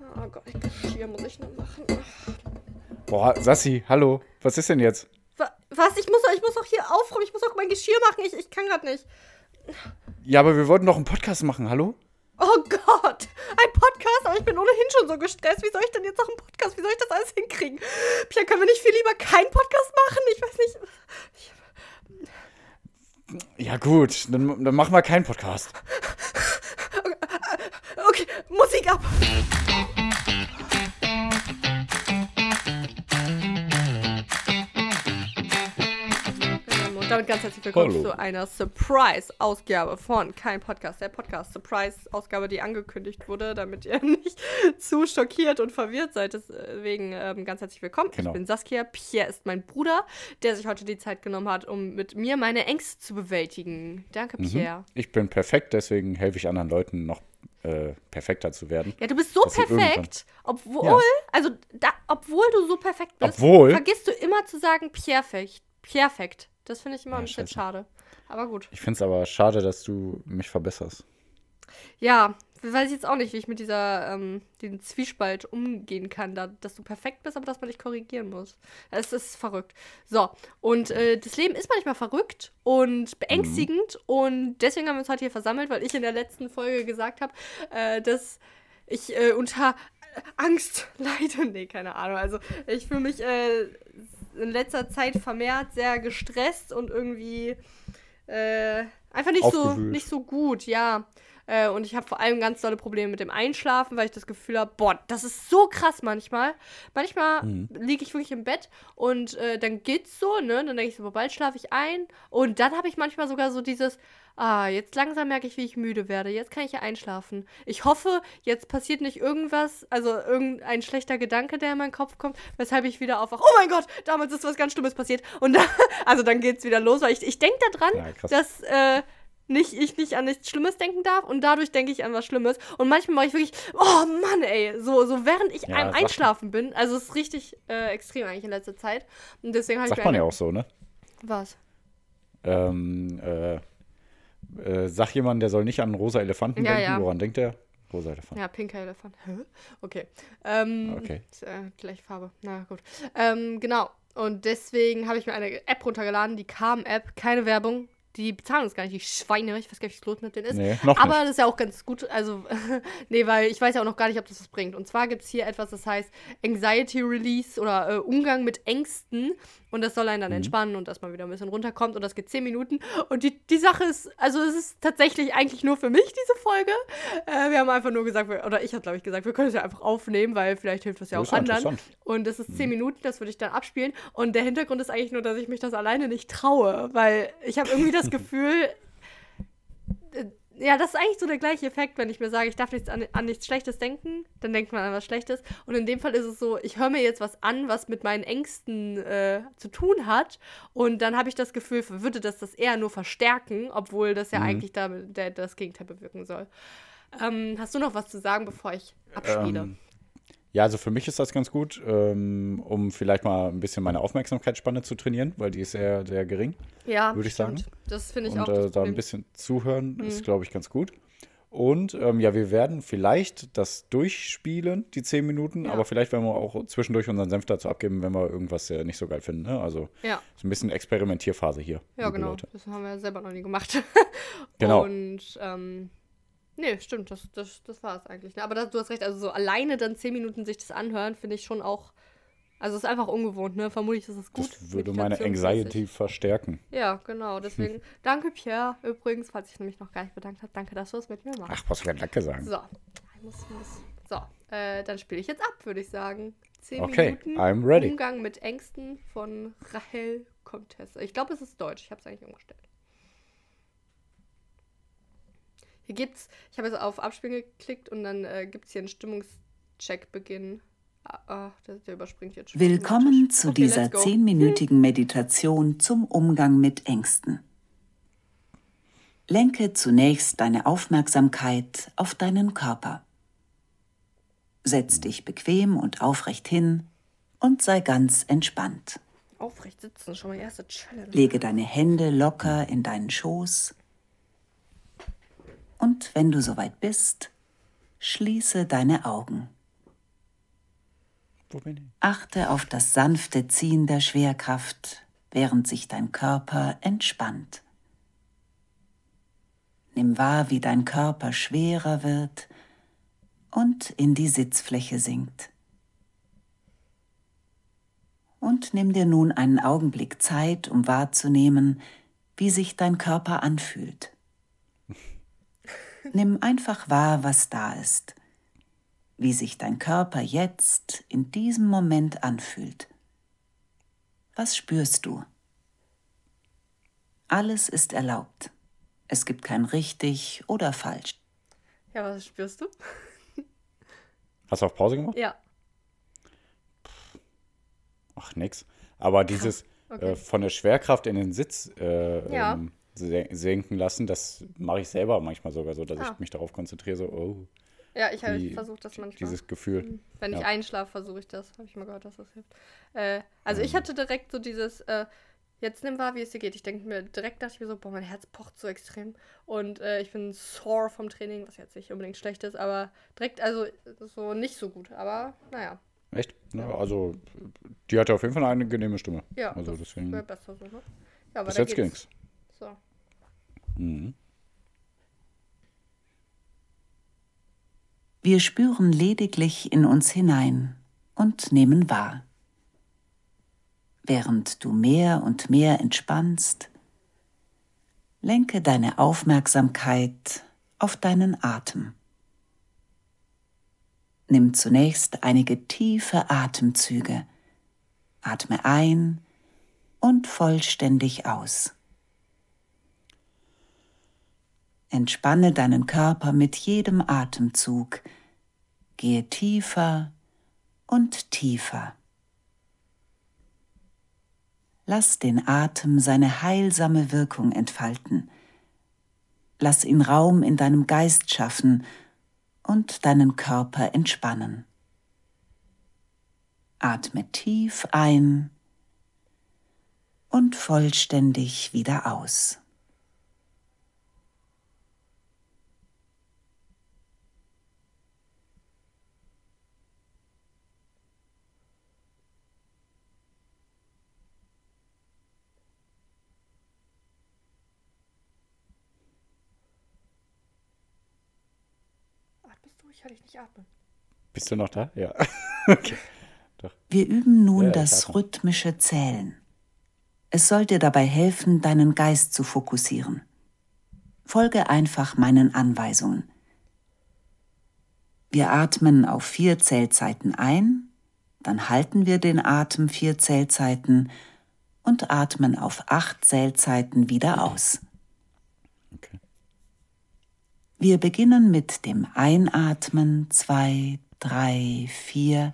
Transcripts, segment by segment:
Oh Gott, Geschirr muss ich noch machen. Boah, Sassi, hallo. Was ist denn jetzt? Wa- Was? Ich muss, doch- ich muss doch hier aufräumen. Ich muss doch mein Geschirr machen. Ich, ich kann gerade nicht. Ja, aber wir wollten noch einen Podcast machen, hallo? Oh Gott. Ein Podcast, aber ich bin ohnehin schon so gestresst. Wie soll ich denn jetzt noch einen Podcast? Wie soll ich das alles hinkriegen? Pia, können wir nicht viel lieber keinen Podcast machen? Ich weiß nicht. Ich, Ja, gut, dann, dann machen wir keinen Podcast. Okay, Musik ab. Und damit ganz herzlich willkommen Hallo. zu einer Surprise-Ausgabe von Kein Podcast. Der Podcast-Surprise-Ausgabe, die angekündigt wurde, damit ihr nicht zu schockiert und verwirrt seid. Deswegen ähm, ganz herzlich willkommen. Genau. Ich bin Saskia. Pierre ist mein Bruder, der sich heute die Zeit genommen hat, um mit mir meine Ängste zu bewältigen. Danke, Pierre. Ich bin perfekt, deswegen helfe ich anderen Leuten noch äh, perfekter zu werden. Ja, du bist so perfekt, obwohl, Ja. also da, obwohl du so perfekt bist, Obwohl? vergisst du immer zu sagen perfekt. Perfekt. Das finde ich immer Ja, ein bisschen schade. Aber gut. Ich finde es aber schade, dass du mich verbesserst. Ja, weiß ich jetzt auch nicht, wie ich mit dieser, ähm, diesem Zwiespalt umgehen kann, da, dass du perfekt bist, aber dass man dich korrigieren muss. Es ist verrückt. So, und äh, das Leben ist manchmal verrückt und beängstigend und deswegen haben wir uns heute hier versammelt, weil ich in der letzten Folge gesagt habe, äh, dass ich äh, unter Angst leide. Nee, keine Ahnung. Also ich fühle mich äh, in letzter Zeit vermehrt sehr gestresst und irgendwie äh, einfach nicht so, nicht so gut, ja. Äh, und ich habe vor allem ganz tolle Probleme mit dem Einschlafen, weil ich das Gefühl habe, boah, das ist so krass manchmal. Manchmal Mhm. liege ich wirklich im Bett und äh, dann geht's so, ne? Dann denke ich so, boah, bald schlafe ich ein. Und dann habe ich manchmal sogar so dieses, ah, jetzt langsam merke ich, wie ich müde werde. Jetzt kann ich ja einschlafen. Ich hoffe, jetzt passiert nicht irgendwas, also irgendein schlechter Gedanke, der in meinen Kopf kommt, weshalb ich wieder aufwache. Oh mein Gott, damals ist was ganz Schlimmes passiert. Und dann, also dann geht's wieder los, weil ich, ich denke daran, Ja, dass äh, nicht, ich nicht an nichts Schlimmes denken darf und dadurch denke ich an was Schlimmes. Und manchmal mache ich wirklich, oh Mann, ey, so, so während ich Ja, einem. Einschlafen bin. Also es ist richtig äh, extrem eigentlich in letzter Zeit. Und deswegen habe ich Sagt man ja auch so, ne? Was? Ähm, äh, äh, sag jemand, der soll nicht an einen rosa Elefanten Ja, denken. ja. Woran denkt der? Rosa Elefant. Ja, pinker Elefant. Okay. Ähm, Okay. Ist, äh, gleich Farbe. Na gut. Ähm, genau. Und deswegen habe ich mir eine App runtergeladen, die Calm-App. Keine Werbung. Die bezahlen uns gar nicht, die Schweine. Ich weiß gar nicht, was los mit denen ist. Nee, noch Aber nicht. das ist ja auch ganz gut. Also, nee, weil ich weiß ja auch noch gar nicht, ob das was bringt. Und zwar gibt es hier etwas, das heißt Anxiety Release oder äh, Umgang mit Ängsten. Und das soll einen Mhm. dann entspannen und dass man wieder ein bisschen runterkommt. Und das geht 10 Minuten. Und die, die Sache ist, also es ist tatsächlich eigentlich nur für mich, diese Folge. Äh, wir haben einfach nur gesagt, wir, oder ich habe, glaube ich, gesagt, wir können es ja einfach aufnehmen, weil vielleicht hilft das ja Das auch anderen. Mhm. Und das ist 10 Minuten, das würde ich dann abspielen. Und der Hintergrund ist eigentlich nur, dass ich mich das alleine nicht traue, weil ich habe irgendwie das Gefühl, äh, ja, das ist eigentlich so der gleiche Effekt, wenn ich mir sage, ich darf nichts an, an nichts Schlechtes denken, dann denkt man an was Schlechtes. Und in dem Fall ist es so, ich höre mir jetzt was an, was mit meinen Ängsten äh, zu tun hat. Und dann habe ich das Gefühl, würde das das eher nur verstärken, obwohl das ja eigentlich da, der, das Gegenteil bewirken soll. Ähm, hast du noch was zu sagen, bevor ich abspiele? Ähm, ja, also für mich ist das ganz gut, ähm, um vielleicht mal ein bisschen meine Aufmerksamkeitsspanne zu trainieren, weil die ist sehr, sehr gering. ja, würde ich stimmt. sagen. Das finde ich Und auch. äh, das da ein bisschen zuhören Mhm. ist, glaube ich, ganz gut. Und ähm, ja, wir werden vielleicht das durchspielen, die zehn Minuten, Ja. aber vielleicht werden wir auch zwischendurch unseren Senf dazu abgeben, wenn wir irgendwas äh, nicht so geil finden. Ne? Also Ja. so ein bisschen Experimentierphase hier. Ja, genau. Leute. Das haben wir selber noch nie gemacht. Genau. Und, ähm, nee, stimmt, das, das, das war es eigentlich. ne? Aber das, du hast recht, also so alleine dann zehn Minuten sich das anhören, finde ich schon auch, also es ist einfach ungewohnt, ne? Vermutlich ist es gut. Das würde meine. Anxiety verstärken. Ja, genau, deswegen, danke Pierre, übrigens, falls ich nämlich noch gar nicht bedankt habe, danke, dass du es mit mir machst. Ach, was wir Danke sagen. So, ich muss, muss. So, äh, dann spiele ich jetzt ab, würde ich sagen. Zehn Okay, Minuten I'm ready. Umgang mit Ängsten von Rahel Comtesse. Ich glaube, es ist Deutsch. Ich habe es eigentlich umgestellt. Hier gibt's, ich habe jetzt auf Abspielen geklickt und dann äh, gibt es hier einen Stimmungscheck beginnen. Ah, ah, der, überspringt jetzt schon. Willkommen zu Okay, dieser zehnminütigen Meditation zum Umgang mit Ängsten. Lenke zunächst deine Aufmerksamkeit auf deinen Körper. Setz dich bequem und aufrecht hin und sei ganz entspannt. Aufrecht sitzen, schon mal erste Challenge. Lege deine Hände locker in deinen Schoß. Und wenn du soweit bist, schließe deine Augen. Achte auf das sanfte Ziehen der Schwerkraft, während sich dein Körper entspannt. Nimm wahr, wie dein Körper schwerer wird und in die Sitzfläche sinkt. Und nimm dir nun einen Augenblick Zeit, um wahrzunehmen, wie sich dein Körper anfühlt. Nimm einfach wahr, was da ist, wie sich dein Körper jetzt in diesem Moment anfühlt. Was spürst du? Alles ist erlaubt. Es gibt kein richtig oder falsch. Ja, was spürst du? Hast du auf Pause gemacht? Ja. Ach, nix. Aber dieses Okay. äh, von der Schwerkraft in den Sitz äh, Ja. ähm, senken lassen, das mache ich selber manchmal sogar so, dass Ah. ich mich darauf konzentriere, so, oh, Ja, ich habe versucht das manchmal. dieses Gefühl. Wenn ich Ja. einschlafe, versuche ich das. Habe ich mal gehört, dass das hilft. Äh, also ich hatte direkt so dieses, äh, jetzt nimm wahr, wie es dir geht. Ich denke mir, direkt dachte ich mir so, boah, mein Herz pocht so extrem. Und äh, ich bin sore vom Training, was jetzt nicht unbedingt schlecht ist, aber direkt, also so nicht so gut. Aber naja, Echt? Ja, also, die hatte auf jeden Fall eine angenehme Stimme. ja, Also das deswegen, besser so, ne? Ja, aber bis jetzt geht's. ging's. So. Mhm. Wir spüren lediglich in uns hinein und nehmen wahr. Während du mehr und mehr entspannst, lenke deine Aufmerksamkeit auf deinen Atem. Nimm zunächst einige tiefe Atemzüge. Atme ein und vollständig aus. Entspanne deinen Körper mit jedem Atemzug. Gehe tiefer und tiefer. Lass den Atem seine heilsame Wirkung entfalten. Lass ihn Raum in deinem Geist schaffen und deinen Körper entspannen. Atme tief ein und vollständig wieder aus. Ich höre dich nicht atmen. Bist du noch da? Ja. okay. Wir üben nun Ja, das atme. rhythmische Zählen. Es soll dir dabei helfen, deinen Geist zu fokussieren. Folge einfach meinen Anweisungen. Wir atmen auf vier Zählzeiten ein, dann halten wir den Atem vier Zählzeiten und atmen auf acht Zählzeiten wieder aus. Wir beginnen mit dem Einatmen zwei, drei, vier,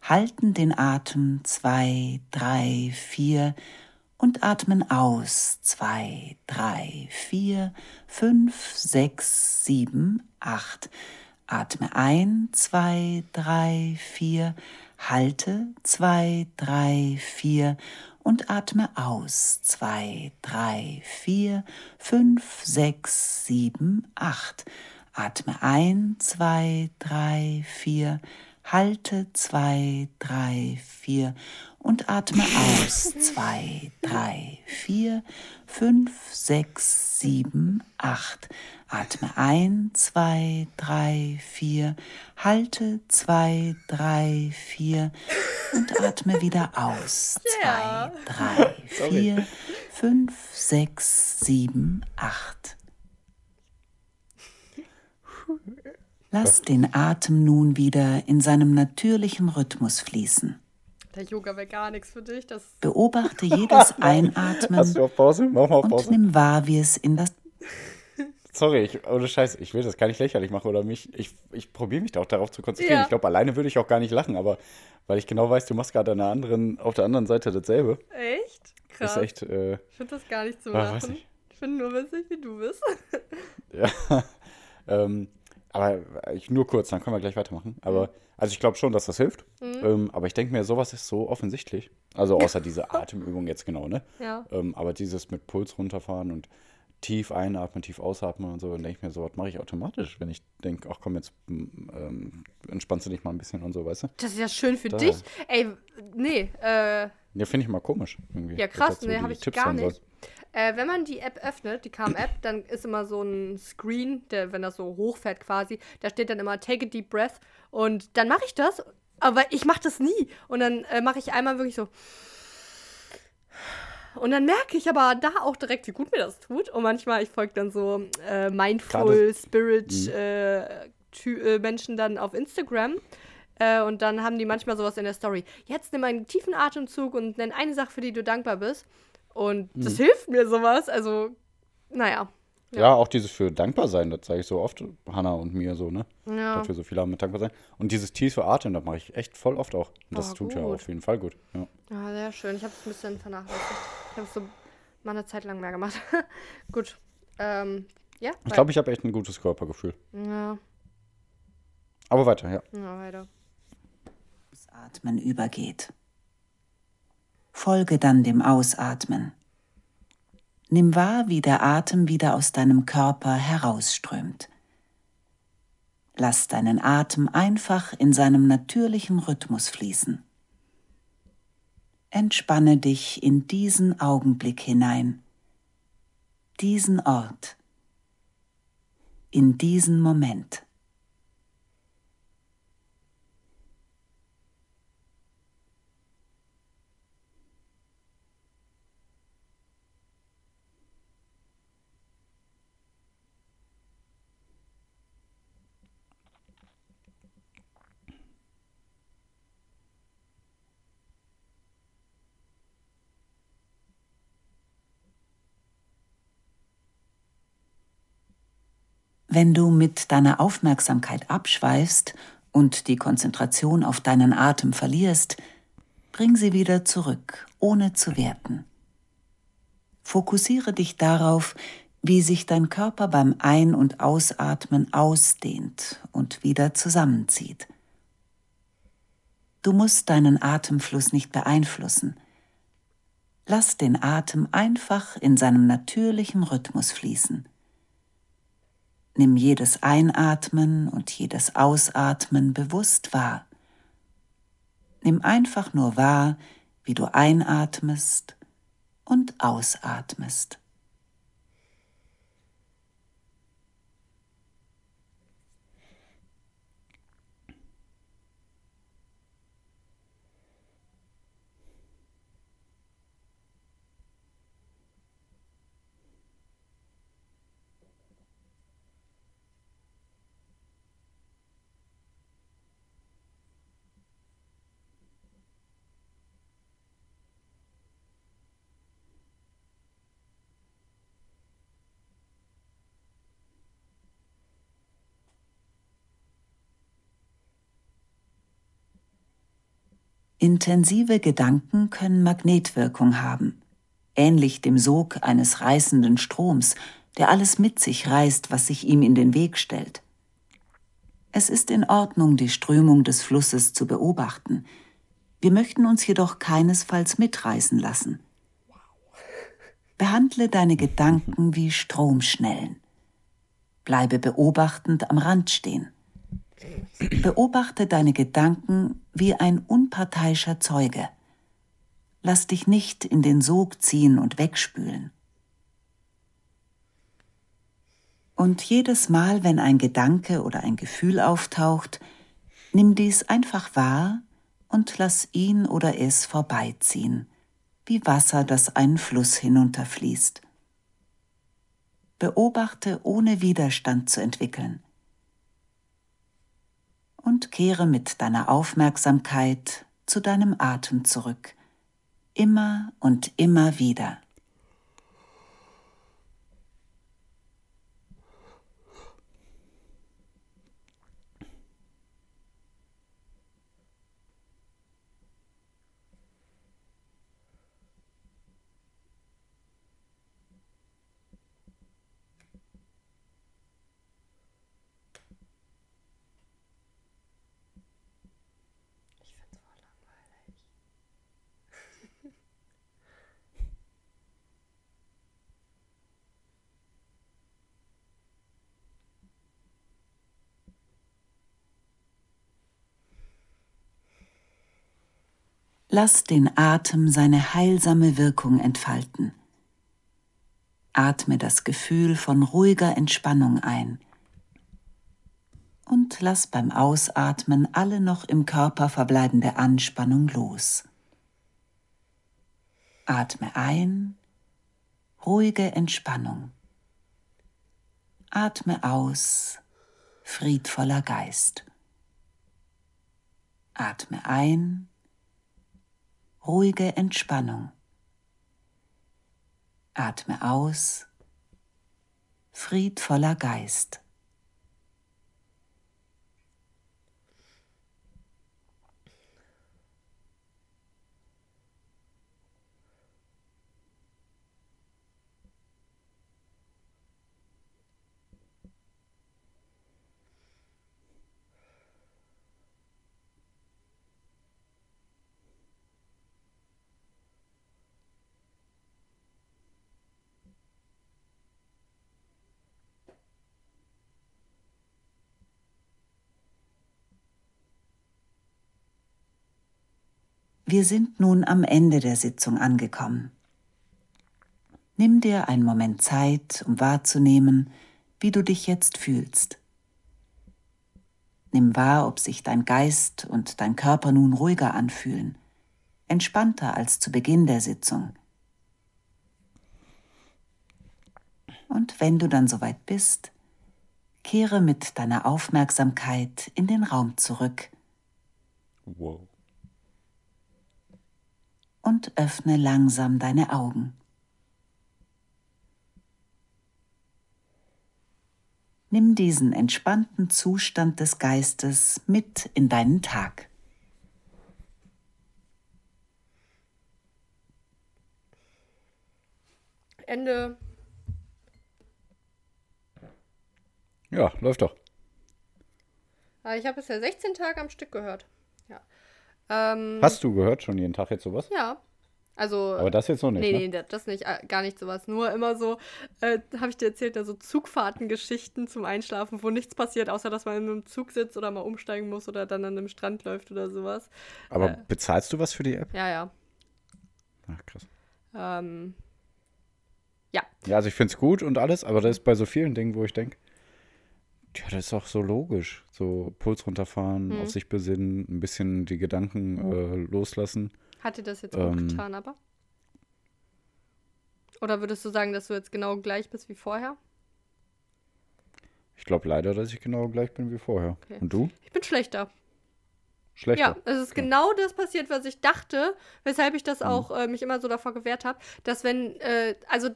halten den Atem zwei, drei, vier. Und atmen aus zwei, drei, vier, fünf, sechs, sieben, acht. Atme ein zwei, drei, vier, halte zwei, drei, vier und atme aus zwei, drei, vier, fünf, sechs, sieben, acht. Atme ein, zwei, drei, vier, halte zwei, drei, vier und atme aus zwei, drei, vier, fünf, sechs, sieben, acht. Atme ein, zwei, drei, vier, halte zwei, drei, vier und atme wieder aus. Zwei, drei, vier, fünf, sechs, sieben, acht. Lass den Atem nun wieder in seinem natürlichen Rhythmus fließen. Der Yoga wäre gar nichts für dich. Beobachte jedes Einatmen mal auf und nimm wahr, wie es in das Sorry, ich, ohne Scheiß, ich will das gar nicht lächerlich machen oder mich, ich, ich probiere mich da auch darauf zu konzentrieren. Ja. Ich glaube, alleine würde ich auch gar nicht lachen, aber weil ich genau weiß, du machst gerade an der anderen, auf der anderen Seite dasselbe. echt? Krass. Ist echt, äh, Ich finde das gar nicht so Ah, weiß lachen. nicht. Ich finde nur witzig, wie du bist. ja. ähm, aber ich, nur kurz, dann können wir gleich weitermachen. Aber, also ich glaube schon, dass das hilft. Ähm, aber ich denke mir, sowas ist so offensichtlich. Also außer diese Atemübung jetzt genau, ne? Ja. Ähm, aber dieses mit Puls runterfahren und tief einatmen, tief ausatmen und so. Und denke ich mir so, was mache ich automatisch, wenn ich denke, ach komm, jetzt ähm, entspannst du dich mal ein bisschen und so, weißt du? Das ist ja schön für Da. dich. Ey, nee, äh, Ja, finde ich mal komisch. Irgendwie, Ja, krass, nee, die hab ich Tipps gar nicht. Äh, wenn man die App öffnet, die Calm-App, dann ist immer so ein Screen, der, wenn das so hochfährt quasi, da steht dann immer Take a deep breath und dann mache ich das, aber ich mache das nie. Und dann äh, mache ich einmal wirklich so. Und dann merke ich aber da auch direkt, wie gut mir das tut. Und manchmal, ich folge dann so äh, Mindful Spirit äh, Ty- äh, Menschen dann auf Instagram. Äh, und dann haben die manchmal sowas in der Story. Jetzt nimm einen tiefen Atemzug und nenn eine Sache, für die du dankbar bist. Und das hilft mir sowas. Also, naja. Ja. auch dieses für dankbar sein, das sage ich so oft, Hannah und mir so, ne? Ja. Dafür so viel haben mit dankbar sein. Und dieses tiefe Atmen, das mache ich echt voll oft auch. Und das Oh, tut ja gut. auf jeden Fall gut. Ja. Ja, sehr schön. Ich habe es ein bisschen vernachlässigt. Ich habe es so mal eine Zeit lang mehr gemacht. Gut. Ähm, ja. Ich glaube, ich habe echt ein gutes Körpergefühl. Ja, Aber weiter, ja. ja, weiter. Atmen übergeht. Folge dann dem Ausatmen. Nimm wahr, wie der Atem wieder aus deinem Körper herausströmt. Lass deinen Atem einfach in seinem natürlichen Rhythmus fließen. Entspanne dich in diesen Augenblick hinein, diesen Ort, in diesen Moment. Wenn du mit deiner Aufmerksamkeit abschweifst und die Konzentration auf deinen Atem verlierst, bring sie wieder zurück, ohne zu werten. Fokussiere dich darauf, wie sich dein Körper beim Ein- und Ausatmen ausdehnt und wieder zusammenzieht. Du musst deinen Atemfluss nicht beeinflussen. Lass den Atem einfach in seinem natürlichen Rhythmus fließen. Nimm jedes Einatmen und jedes Ausatmen bewusst wahr. Nimm einfach nur wahr, wie du einatmest und ausatmest. Intensive Gedanken können Magnetwirkung haben, ähnlich dem Sog eines reißenden Stroms, der alles mit sich reißt, was sich ihm in den Weg stellt. Es ist in Ordnung, die Strömung des Flusses zu beobachten. Wir möchten uns jedoch keinesfalls mitreißen lassen. Behandle deine Gedanken wie Stromschnellen. Bleibe beobachtend am Rand stehen. Beobachte deine Gedanken wie ein unparteiischer Zeuge. Lass dich nicht in den Sog ziehen und wegspülen. Und jedes Mal, wenn ein Gedanke oder ein Gefühl auftaucht, nimm dies einfach wahr und lass ihn oder es vorbeiziehen, wie Wasser, das einen Fluss hinunterfließt. Beobachte ohne Widerstand zu entwickeln und kehre mit deiner Aufmerksamkeit zu deinem Atem zurück, immer und immer wieder. Lass den Atem seine heilsame Wirkung entfalten. Atme das Gefühl von ruhiger Entspannung ein und lass beim Ausatmen alle noch im Körper verbleibende Anspannung los. Atme ein, ruhige Entspannung. Atme aus, friedvoller Geist. Atme ein, ruhige Entspannung. Atme aus, friedvoller Geist. Wir sind nun am Ende der Sitzung angekommen. Nimm dir einen Moment Zeit, um wahrzunehmen, wie du dich jetzt fühlst. Nimm wahr, ob sich dein Geist und dein Körper nun ruhiger anfühlen, entspannter als zu Beginn der Sitzung. Und wenn du dann soweit bist, kehre mit deiner Aufmerksamkeit in den Raum zurück. Wow und öffne langsam deine Augen. Nimm diesen entspannten Zustand des Geistes mit in deinen Tag. Ende. Ja, läuft doch. Ah, ich habe bisher 16 Tage am Stück gehört. Ja. Ähm, Hast du gehört schon jeden Tag jetzt sowas? Ja. Also, Aber das jetzt noch nicht. Nee, ne? nee, das nicht, äh, gar nicht sowas. Nur immer so, äh, habe ich dir erzählt, da so Zugfahrtengeschichten zum Einschlafen, wo nichts passiert, außer dass man in einem Zug sitzt oder mal umsteigen muss oder dann an einem Strand läuft oder sowas. Aber äh, bezahlst du was für die App? Ja, ja. Ach, krass. Ähm, ja. Ja, also ich finde es gut und alles, aber das ist bei so vielen Dingen, wo ich denke, ja, das ist auch so logisch. So Puls runterfahren, mhm. auf sich besinnen, ein bisschen die Gedanken äh, loslassen. Hat dir das jetzt ähm, auch getan, aber? Oder würdest du sagen, dass du jetzt genau gleich bist wie vorher? Ich glaube leider, dass ich genau gleich bin wie vorher. Okay. Und du? Ich bin schlechter. Schlechter. Ja, es ist okay. genau das passiert, was ich dachte, weshalb ich das mhm. auch äh, mich immer so davor gewehrt habe, dass wenn, äh, also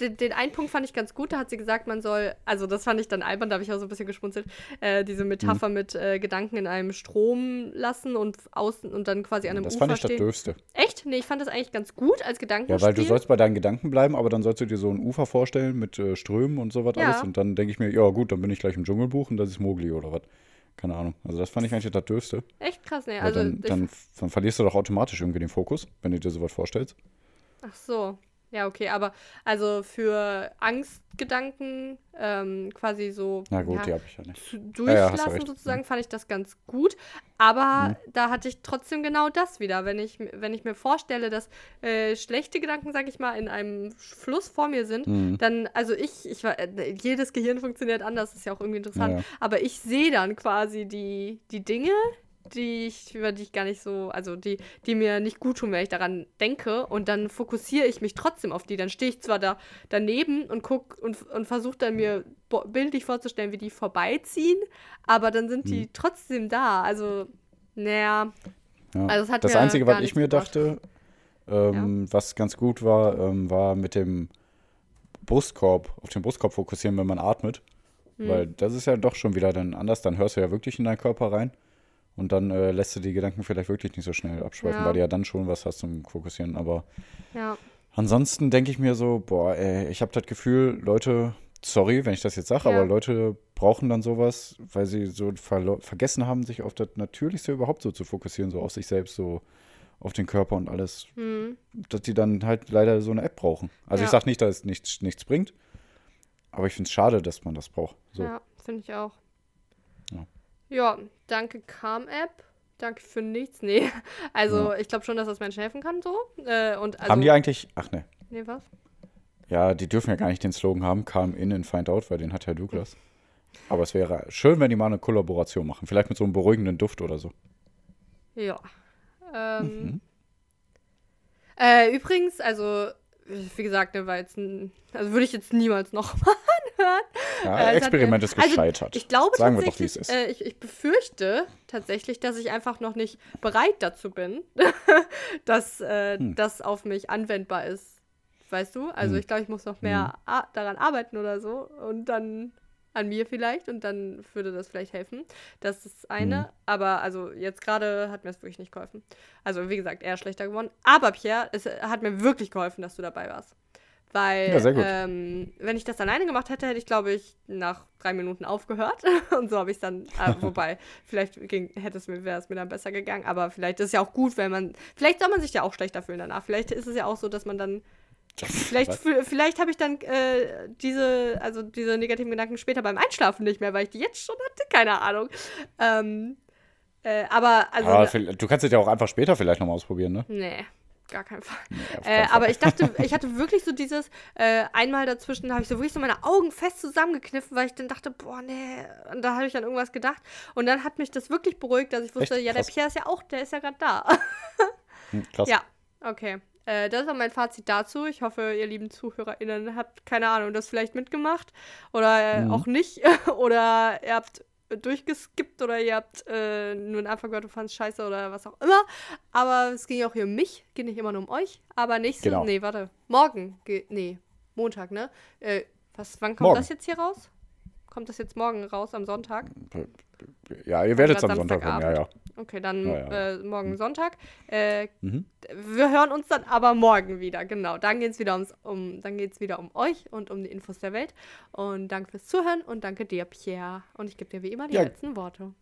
den, den, einen Punkt fand ich ganz gut, da hat sie gesagt, man soll, also das fand ich dann albern, da habe ich auch so ein bisschen geschmunzelt, äh, diese Metapher mhm. mit äh, Gedanken in einem Strom lassen und außen und dann quasi an einem das Ufer fand ich stehen. das Dürfste. Echt? Nee, ich fand das eigentlich ganz gut als Gedanken. Ja, weil du sollst bei deinen Gedanken bleiben, aber dann sollst du dir so ein Ufer vorstellen mit äh, Strömen und sowas ja. alles und dann denke ich mir, ja gut, dann bin ich gleich im Dschungelbuch und das ist Mogli oder was. Keine Ahnung. Also das fand ich eigentlich das Dürfste. Echt krass, ne? Also dann, dann, dann verlierst du doch automatisch irgendwie den Fokus, wenn du dir sowas vorstellst. Ach so. Ja, okay, aber also für Angstgedanken ähm, quasi so Na gut, ja, die habe ich ja nicht. durchlassen ja, ja, sozusagen, fand ich das ganz gut. Aber mhm. da hatte ich trotzdem genau das wieder. Wenn ich, wenn ich mir vorstelle, dass äh, schlechte Gedanken, sag ich mal, in einem Fluss vor mir sind, mhm. dann, also ich, ich äh, jedes Gehirn funktioniert anders, ist ja auch irgendwie interessant. Aber ich sehe dann quasi die, die Dinge, die ich, über die ich gar nicht so, also die, die mir nicht gut tun, wenn ich daran denke. Und dann fokussiere ich mich trotzdem auf die. Dann stehe ich zwar da daneben und guck und, und versuche dann mir bildlich vorzustellen, wie die vorbeiziehen, aber dann sind die mhm. trotzdem da. Also, naja. Ja. Also das, das Einzige, was ich mir dachte, ähm, ja. was ganz gut war, ähm, war mit dem Brustkorb, auf den Brustkorb fokussieren, wenn man atmet. Mhm. Weil das ist ja doch schon wieder dann anders. Dann hörst du ja wirklich in deinen Körper rein. Und dann äh, lässt du die Gedanken vielleicht wirklich nicht so schnell abschweifen, ja. weil du ja dann schon was hast zum Fokussieren. Aber ja. ansonsten denke ich mir so, boah, ey, ich habe das Gefühl, Leute, sorry, wenn ich das jetzt sage, ja. aber Leute brauchen dann sowas, weil sie so vergessen haben, sich auf das Natürlichste überhaupt so zu fokussieren, so auf sich selbst, so auf den Körper und alles, mhm. dass die dann halt leider so eine App brauchen. Also ich sage nicht, dass es nichts, nichts bringt, aber ich finde es schade, dass man das braucht. So. Ja, finde ich auch. Ja, danke Calm-App. danke für nichts. Nee. Also, ich glaube schon, dass das Menschen helfen kann, so. Äh, und also, haben die eigentlich, ach ne, Nee, was? ja, die dürfen ja gar nicht den Slogan haben, come in and find out, weil den hat ja Douglas. Aber es wäre schön, wenn die mal eine Kollaboration machen. Vielleicht mit so einem beruhigenden Duft oder so. Ja. Ähm, Mhm. äh, übrigens, also, wie gesagt, ne, war jetzt ein, also würde ich jetzt niemals noch mal anhören. Ja, Äh, hat Experiment mir- ist gescheitert. Also, ich glaube Sagen wir doch, wie es ist. Äh, ich, ich befürchte tatsächlich, dass ich einfach noch nicht bereit dazu bin, dass äh, Hm. das auf mich anwendbar ist. Weißt du? Also Hm. ich glaube, ich muss noch mehr a- daran arbeiten oder so und dann an mir vielleicht und dann würde das vielleicht helfen. Das ist das eine. Hm. Aber also jetzt gerade hat mir das wirklich nicht geholfen. Also wie gesagt, eher schlechter geworden. Aber Pierre, es hat mir wirklich geholfen, dass du dabei warst. Weil, Ja. Ähm, wenn ich das alleine gemacht hätte, hätte ich, glaube ich, nach drei Minuten aufgehört. Und so habe ich es dann, äh, wobei, vielleicht ging, hätte es mir, wäre es mir dann besser gegangen. Aber vielleicht ist es ja auch gut, wenn man, vielleicht soll man sich ja auch schlechter fühlen danach. Vielleicht ist es ja auch so, dass man dann, vielleicht, vielleicht habe ich dann äh, diese, also diese negativen Gedanken später beim Einschlafen nicht mehr, weil ich die jetzt schon hatte, keine Ahnung. Ähm, äh, aber, also, Aber vielleicht- du kannst es ja auch einfach später vielleicht nochmal ausprobieren, ne? nee. Gar keinen Fall. Nee, Äh, Fall. aber ich dachte, ich hatte wirklich so dieses, äh, einmal dazwischen habe ich so wirklich so meine Augen fest zusammengekniffen, weil ich dann dachte, boah, nee, und da habe ich an irgendwas gedacht. Und dann hat mich das wirklich beruhigt, dass ich wusste, Echt? ja, der Krass. Pierre ist ja auch, der ist ja gerade da. Hm, krass. ja, okay. Äh, das war mein Fazit dazu. Ich hoffe, ihr lieben ZuhörerInnen habt, keine Ahnung, das vielleicht mitgemacht oder äh, Mhm. auch nicht. oder ihr habt durchgeskippt oder ihr habt äh, nur den Anfang gehört und fandest scheiße oder was auch immer. Aber es ging auch hier um mich, geht nicht immer nur um euch. Aber nächste, Genau. nee, warte, morgen, ge- nee, Montag, ne? Äh, was, wann kommt Morgen. das jetzt hier raus? Kommt das jetzt morgen raus, am Sonntag? Ja, ihr werdet es am Sonntag hören, ja, ja. Okay, dann Ja. Äh, morgen Sonntag. Äh, Mhm. wir hören uns dann aber morgen wieder, genau. Dann geht es wieder, ums, um, dann geht's wieder um euch und um die Infos der Welt. Und danke fürs Zuhören und danke dir, Pierre. Und ich gebe dir wie immer die Ja. letzten Worte.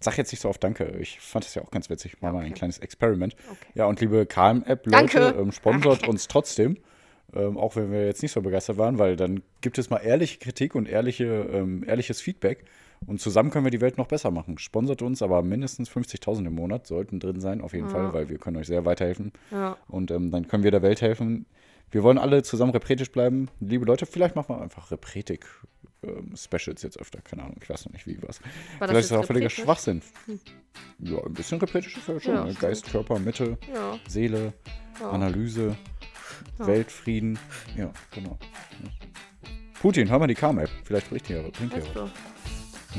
Sag jetzt nicht so oft Danke. Ich fand das ja auch ganz witzig. Mal mal ein Okay. kleines Experiment. Okay. Ja, und liebe KM-App-Leute, ähm, sponsert uns trotzdem. Ähm, auch wenn wir jetzt nicht so begeistert waren, weil dann gibt es mal ehrliche Kritik und ehrliche, ähm, ehrliches Feedback. Und zusammen können wir die Welt noch besser machen. Sponsert uns, aber mindestens 50.000 im Monat sollten drin sein, auf jeden Ja. Fall, weil wir können euch sehr weiterhelfen. Ja. Und ähm, dann können wir der Welt helfen. Wir wollen alle zusammen repretisch bleiben. Liebe Leute, vielleicht machen wir einfach Repretik-Specials jetzt öfter. Keine Ahnung, ich weiß noch nicht, wie was. War Vielleicht ist das auch völliger? Schwachsinn. Ja, ein bisschen repretisch ist ja schon. Ja, ne? Geist, Körper, Mitte. Seele. Analyse. Weltfrieden. Ja, genau. Putin, hör mal die Karma-App. Vielleicht bringt die ja, was.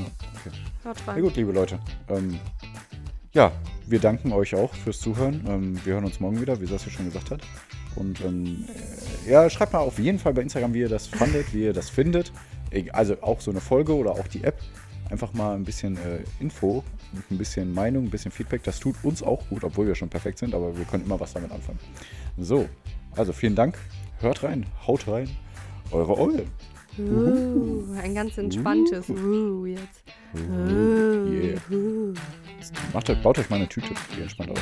Okay. Na rein. gut, liebe Leute. Ähm, ja, wir danken euch auch fürs Zuhören. Ähm, wir hören uns morgen wieder, wie Sascha schon gesagt hat. Und ähm, äh, ja, schreibt mal auf jeden Fall bei Instagram, wie ihr das fandet, wie ihr das findet. Also auch so eine Folge oder auch die App. Einfach mal ein bisschen äh, Info, ein bisschen Meinung, ein bisschen Feedback. Das tut uns auch gut, obwohl wir schon perfekt sind, aber wir können immer was damit anfangen. So, also vielen Dank. Hört rein, haut rein. Eure Eulen. Uh, ein ganz entspanntes Uh jetzt. Uh, Yeah. Macht euch, baut euch mal eine Tüte, die entspannt auf.